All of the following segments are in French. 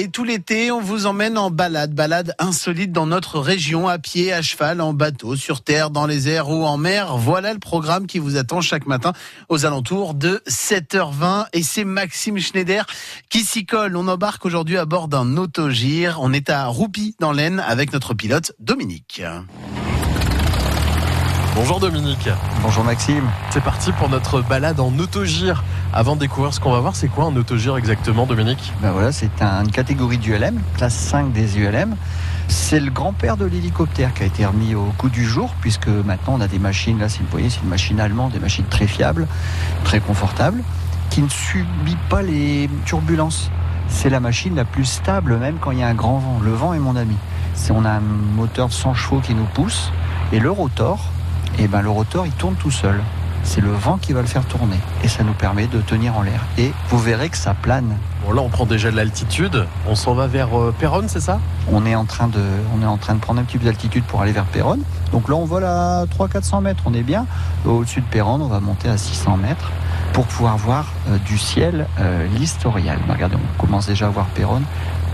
et tout l'été, on vous emmène en balade, balade insolite dans notre région, à pied, à cheval, en bateau, sur terre, dans les airs ou en mer. Voilà le programme qui vous attend chaque matin aux alentours de 7h20 et c'est Maxime Schneider qui s'y colle. On embarque aujourd'hui à bord d'un autogire. On est à Roupy dans l'Aisne avec notre pilote Dominique. Bonjour Dominique. Bonjour Maxime. C'est parti pour notre balade en autogire. Avant de découvrir ce qu'on va voir, c'est quoi un autogire exactement Dominique? Ben voilà, c'est une catégorie d'ULM, classe 5 des ULM. C'est le grand-père de l'hélicoptère qui a été remis au coup du jour, puisque maintenant on a des machines, là c'est, vous voyez, c'est une machine allemande, des machines très fiables, très confortables, qui ne subit pas les turbulences. C'est la machine la plus stable même quand il y a un grand vent. Le vent est mon ami. C'est, on a un moteur de 100 chevaux qui nous pousse, et le rotor, et ben le rotor il tourne tout seul. C'est le vent qui va le faire tourner et ça nous permet de tenir en l'air. Et vous verrez que ça plane. Bon là on prend déjà de l'altitude, on s'en va vers euh, Péronne, c'est ça? On est en train de, on est en train de prendre un petit peu d'altitude pour aller vers Péronne. Donc là on vole à 300-400 mètres, on est bien. Au-dessus de Péronne, on va monter à 600 mètres pour pouvoir voir euh, du ciel euh, l'historial. Bah, regardez, on commence déjà à voir Péronne.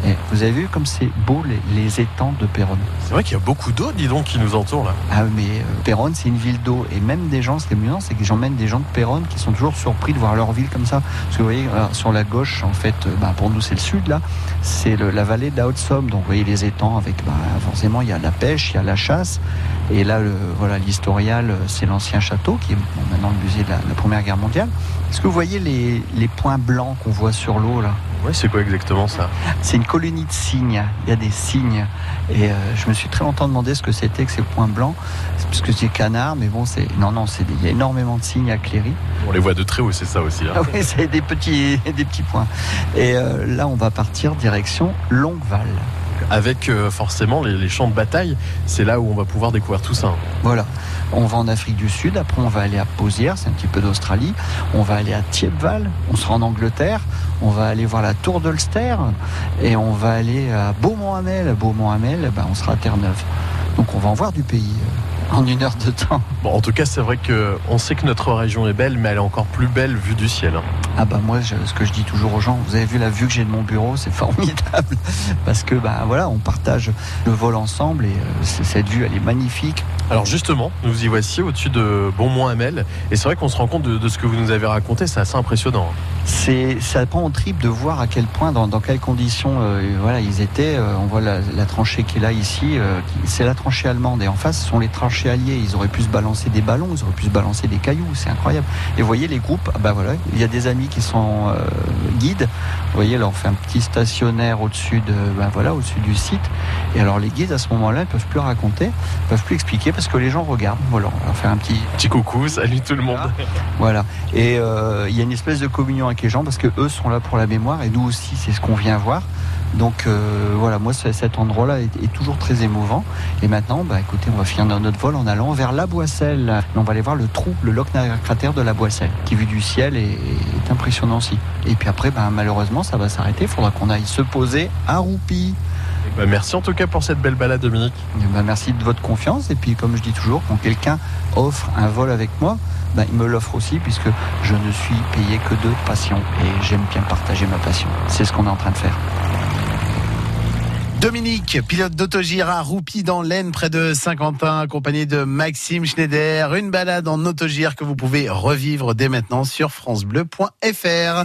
Et vous avez vu comme c'est beau les, les étangs de Péronne. C'est vrai qu'il y a beaucoup d'eau, dis donc, qui nous entoure là. Ah mais euh, Péronne c'est une ville d'eau et même des gens, ce qui est amusant c'est que j'emmène des gens de Péronne qui sont toujours surpris de voir leur ville comme ça. Parce que vous voyez euh, sur la gauche en fait, euh, bah, pour nous c'est le sud là, c'est la vallée de la Haute-Somme. Donc vous voyez les étangs avec bah, forcément il y a la pêche, il y a la chasse et là le, voilà l'historial euh, c'est l'ancien château qui est bon, maintenant le musée de la, la Première Guerre mondiale. Est-ce que vous voyez les, les points blancs qu'on voit sur l'eau là? Ouais, c'est quoi exactement ça c'est une colonie de cygnes. Il y a des cygnes. Et euh, je me suis très longtemps demandé ce que c'était que ces points blancs. Parce que c'est canard, mais bon, c'est. Non, non, c'est des- il y a énormément de cygnes à Cléry. On les voit de très haut, c'est ça aussi. hein. Ah oui, c'est des petits, des petits points. Et euh, là, on va partir direction Longueval. Avec euh, forcément les, champs de bataille, c'est là où on va pouvoir découvrir tout ça. Voilà. On va en Afrique du Sud, après on va aller à Posière, c'est un petit peu d'Australie. On va aller à Thiepval, on sera en Angleterre. On va aller voir la tour d'Ulster et on va aller à Beaumont-Hamel. Beaumont-Hamel, ben, on sera à Terre-Neuve. Donc on va en voir du pays en une heure de temps. Bon, en tout cas, c'est vrai que on sait que notre région est belle, mais elle est encore plus belle vue du ciel. hein. Ah bah moi, je- ce que je dis toujours aux gens, vous avez vu la vue que j'ai de mon bureau, c'est formidable parce que bah voilà, on partage le vol ensemble et euh, cette vue, elle est magnifique. Alors justement, nous y voici au-dessus de Beaumont-Hamel, et c'est vrai qu'on se rend compte de, de ce que vous nous avez raconté, c'est assez impressionnant. hein. C'est ça prend au trip de voir à quel point, dans, dans quelles conditions, euh, voilà, ils étaient. Euh, on voit la, la tranchée qui est là ici, euh, c'est la tranchée allemande et en face ce sont les tranchées alliées. Ils auraient pu se balancer des ballons, ils auraient pu se balancer des cailloux, c'est incroyable. Et vous voyez les groupes, ah bah voilà, il y a des amis qui sont euh, guides. Vous voyez, là on fait un petit stationnaire au-dessus de, ben voilà, au-dessus du site. Et alors les guides à ce moment-là, ils peuvent plus raconter, ils peuvent plus expliquer parce que les gens regardent. Voilà, on va faire un petit Petit coucou, salut tout le monde. voilà. Et euh, il y a une espèce de communion avec les gens parce que eux sont là pour la mémoire et nous aussi, c'est ce qu'on vient voir. Donc euh, voilà, moi cet endroit-là est, est toujours très émouvant. Et maintenant, bah écoutez, on va finir notre vol en allant vers la Boisselle. On va aller voir le trou, le loch cratère de la Boisselle, qui vu du ciel est, est impressionnant aussi. Et puis après, bah, malheureusement, ça va s'arrêter. Il faudra qu'on aille se poser à Roupy. Bah, merci en tout cas pour cette belle balade, Dominique. Eh ben, merci de votre confiance. Et puis, comme je dis toujours, quand quelqu'un offre un vol avec moi, ben, il me l'offre aussi, puisque je ne suis payé que de passion. Et j'aime bien partager ma passion. C'est ce qu'on est en train de faire. Dominique, pilote d'autogire à Roupy dans l'Aisne, près de Saint-Quentin, accompagné de Maxime Schneider. Une balade en autogire que vous pouvez revivre dès maintenant sur francebleu.fr.